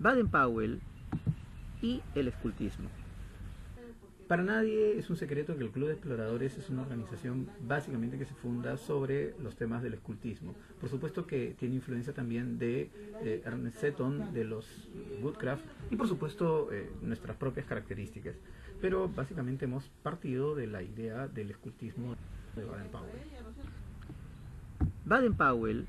Baden-Powell y el escultismo. Para nadie es un secreto que el Club de Exploradores es una organización básicamente que se funda sobre los temas del escultismo. Por supuesto que tiene influencia también de eh, Ernest Seton, de los Woodcraft y por supuesto eh, nuestras propias características. Pero básicamente hemos partido de la idea del escultismo de Baden-Powell. Baden-Powell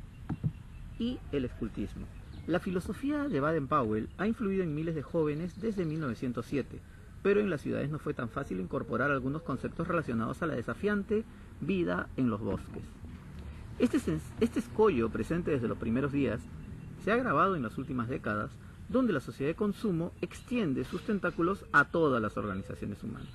y el escultismo. La filosofía de Baden-Powell ha influido en miles de jóvenes desde 1907 pero en las ciudades no fue tan fácil incorporar algunos conceptos relacionados a la desafiante vida en los bosques. Este, este escollo presente desde los primeros días se ha agravado en las últimas décadas, donde la sociedad de consumo extiende sus tentáculos a todas las organizaciones humanas.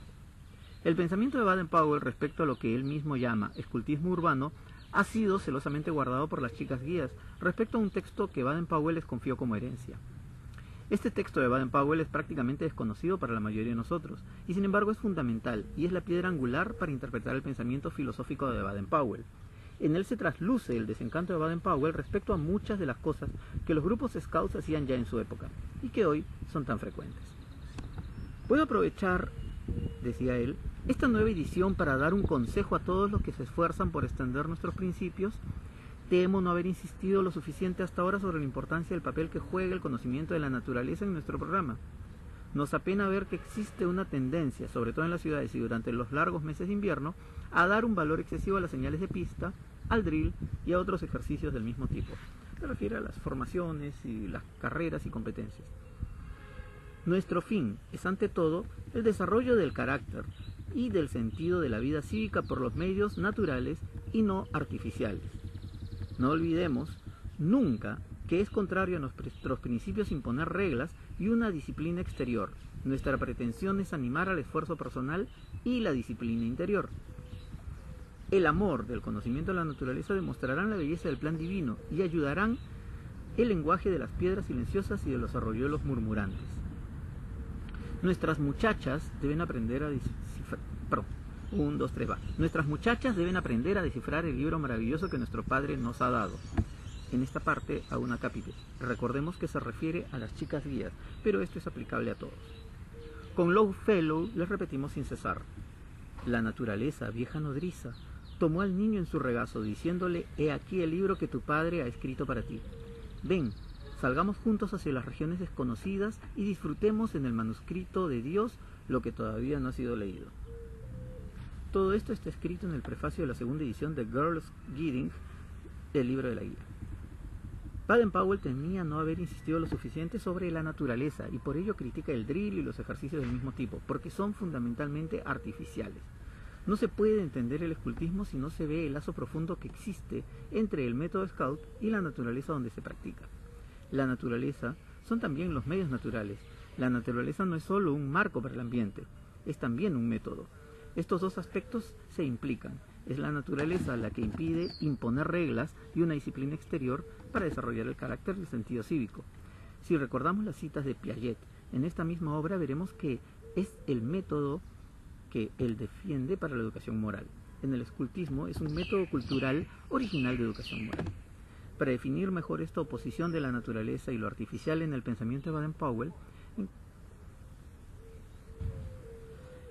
El pensamiento de Baden-Powell respecto a lo que él mismo llama escultismo urbano ha sido celosamente guardado por las chicas guías respecto a un texto que Baden-Powell les confió como herencia. Este texto de Baden-Powell es prácticamente desconocido para la mayoría de nosotros, y sin embargo es fundamental y es la piedra angular para interpretar el pensamiento filosófico de Baden-Powell. En él se trasluce el desencanto de Baden-Powell respecto a muchas de las cosas que los grupos scouts hacían ya en su época, y que hoy son tan frecuentes. Puedo aprovechar, decía él, esta nueva edición para dar un consejo a todos los que se esfuerzan por extender nuestros principios Temo no haber insistido lo suficiente hasta ahora sobre la importancia del papel que juega el conocimiento de la naturaleza en nuestro programa. Nos apena ver que existe una tendencia, sobre todo en las ciudades y durante los largos meses de invierno, a dar un valor excesivo a las señales de pista, al drill y a otros ejercicios del mismo tipo. Se refiere a las formaciones y las carreras y competencias. Nuestro fin es ante todo el desarrollo del carácter y del sentido de la vida cívica por los medios naturales y no artificiales no olvidemos nunca que es contrario a nuestros principios imponer reglas y una disciplina exterior. Nuestra pretensión es animar al esfuerzo personal y la disciplina interior. El amor del conocimiento de la naturaleza demostrarán la belleza del plan divino y ayudarán el lenguaje de las piedras silenciosas y de los arroyuelos murmurantes. Nuestras muchachas deben aprender a descifrar, un, dos, tres, va. Nuestras muchachas deben aprender a descifrar el libro maravilloso que nuestro Padre nos ha dado. En esta parte a una capítulo. Recordemos que se refiere a las chicas guías, pero esto es aplicable a todos. Con Low Fellow les repetimos sin cesar. La naturaleza, vieja nodriza, tomó al niño en su regazo, diciéndole, He aquí el libro que tu padre ha escrito para ti. Ven, salgamos juntos hacia las regiones desconocidas y disfrutemos en el manuscrito de Dios lo que todavía no ha sido leído. Todo esto está escrito en el prefacio de la segunda edición de Girls Guiding del libro de la guía. Baden-Powell temía no haber insistido lo suficiente sobre la naturaleza y por ello critica el drill y los ejercicios del mismo tipo, porque son fundamentalmente artificiales. No se puede entender el escultismo si no se ve el lazo profundo que existe entre el método scout y la naturaleza donde se practica. La naturaleza son también los medios naturales. La naturaleza no es solo un marco para el ambiente, es también un método. Estos dos aspectos se implican. Es la naturaleza la que impide imponer reglas y una disciplina exterior para desarrollar el carácter y sentido cívico. Si recordamos las citas de Piaget, en esta misma obra veremos que es el método que él defiende para la educación moral. En el escultismo es un método cultural original de educación moral. Para definir mejor esta oposición de la naturaleza y lo artificial en el pensamiento de Baden-Powell,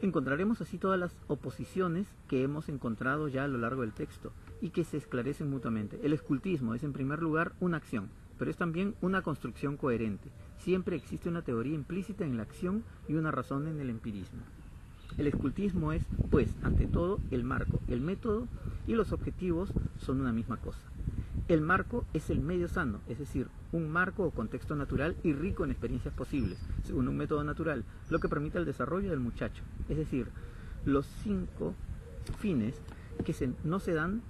Encontraremos así todas las oposiciones que hemos encontrado ya a lo largo del texto y que se esclarecen mutuamente. El escultismo es en primer lugar una acción, pero es también una construcción coherente. Siempre existe una teoría implícita en la acción y una razón en el empirismo. El escultismo es, pues, ante todo, el marco, el método y los objetivos son una misma cosa. El marco es el medio sano, es decir, un marco o contexto natural y rico en experiencias posibles, según un método natural, lo que permite el desarrollo del muchacho. Es decir, los cinco fines que no se dan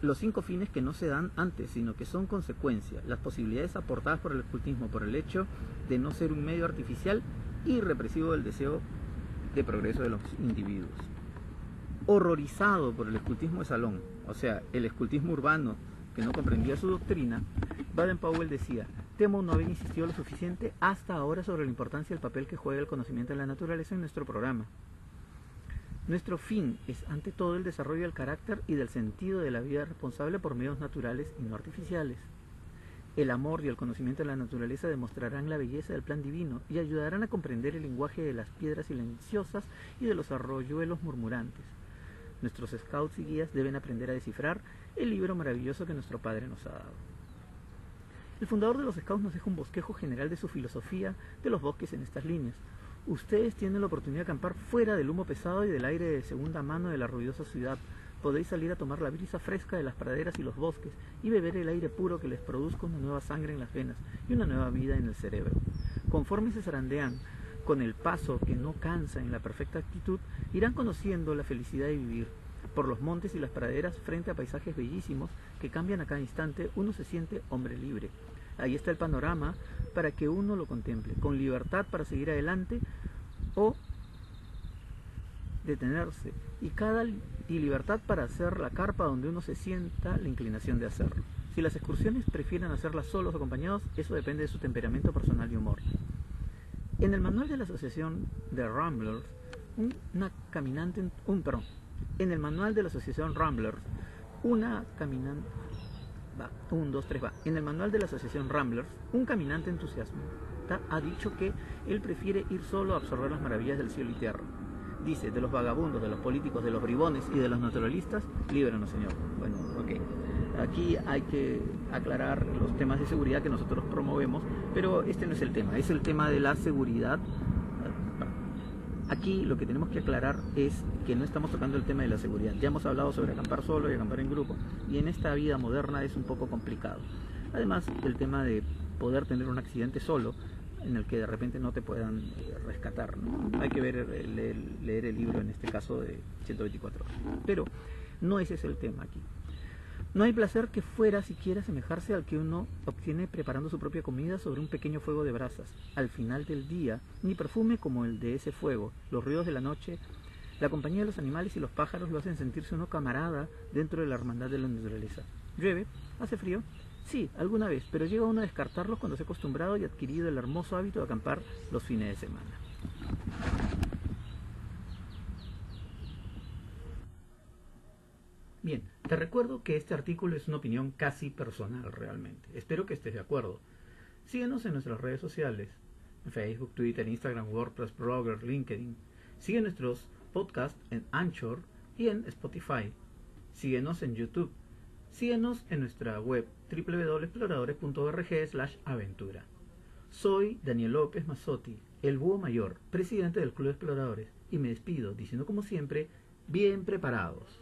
los cinco fines que no se dan antes, sino que son consecuencia, las posibilidades aportadas por el escultismo por el hecho de no ser un medio artificial y represivo del deseo de progreso de los individuos horrorizado por el escultismo de salón, o sea, el escultismo urbano que no comprendía su doctrina, Baden-Powell decía, temo no haber insistido lo suficiente hasta ahora sobre la importancia del papel que juega el conocimiento de la naturaleza en nuestro programa. Nuestro fin es ante todo el desarrollo del carácter y del sentido de la vida responsable por medios naturales y no artificiales. El amor y el conocimiento de la naturaleza demostrarán la belleza del plan divino y ayudarán a comprender el lenguaje de las piedras silenciosas y de los arroyuelos murmurantes. Nuestros scouts y guías deben aprender a descifrar el libro maravilloso que nuestro Padre nos ha dado. El fundador de los scouts nos deja un bosquejo general de su filosofía de los bosques en estas líneas. Ustedes tienen la oportunidad de acampar fuera del humo pesado y del aire de segunda mano de la ruidosa ciudad, podéis salir a tomar la brisa fresca de las praderas y los bosques y beber el aire puro que les produzca una nueva sangre en las venas y una nueva vida en el cerebro. Conforme se zarandean con el paso que no cansa en la perfecta actitud, irán conociendo la felicidad de vivir. Por los montes y las praderas, frente a paisajes bellísimos que cambian a cada instante, uno se siente hombre libre. Ahí está el panorama para que uno lo contemple, con libertad para seguir adelante o detenerse y cada y libertad para hacer la carpa donde uno se sienta la inclinación de hacerlo. Si las excursiones prefieren hacerlas solos o acompañados, eso depende de su temperamento personal y humor. En el manual de la asociación de Ramblers, una caminante, un perdón, en el manual de la asociación Ramblers, una caminante, va, un, dos, tres, va. En el manual de la asociación Ramblers, un caminante entusiasmado ha dicho que él prefiere ir solo a absorber las maravillas del cielo y tierra dice, de los vagabundos, de los políticos, de los bribones y de los naturalistas, líbranos, Señor. Bueno, ok. Aquí hay que aclarar los temas de seguridad que nosotros promovemos, pero este no es el tema, es el tema de la seguridad. Aquí lo que tenemos que aclarar es que no estamos tocando el tema de la seguridad. Ya hemos hablado sobre acampar solo y acampar en grupo, y en esta vida moderna es un poco complicado. Además, el tema de poder tener un accidente solo en el que de repente no te puedan eh, rescatar. ¿no? Hay que ver, eh, leer, el libro en este caso de 124 horas. Pero no ese es el tema aquí. No hay placer que fuera siquiera semejarse al que uno obtiene preparando su propia comida sobre un pequeño fuego de brasas. Al final del día, ni perfume como el de ese fuego, los ruidos de la noche, la compañía de los animales y los pájaros lo hacen sentirse uno camarada dentro de la hermandad de la naturaleza. Llueve, hace frío, Sí, alguna vez, pero llega uno a descartarlos cuando se ha acostumbrado y adquirido el hermoso hábito de acampar los fines de semana. Bien, te recuerdo que este artículo es una opinión casi personal realmente. Espero que estés de acuerdo. Síguenos en nuestras redes sociales, Facebook, Twitter, Instagram, WordPress, Blogger, LinkedIn. Sigue nuestros podcasts en Anchor y en Spotify. Síguenos en YouTube Síguenos en nuestra web www.exploradores.org aventura. Soy Daniel López Mazzotti, el búho mayor, presidente del Club de Exploradores, y me despido diciendo como siempre, bien preparados.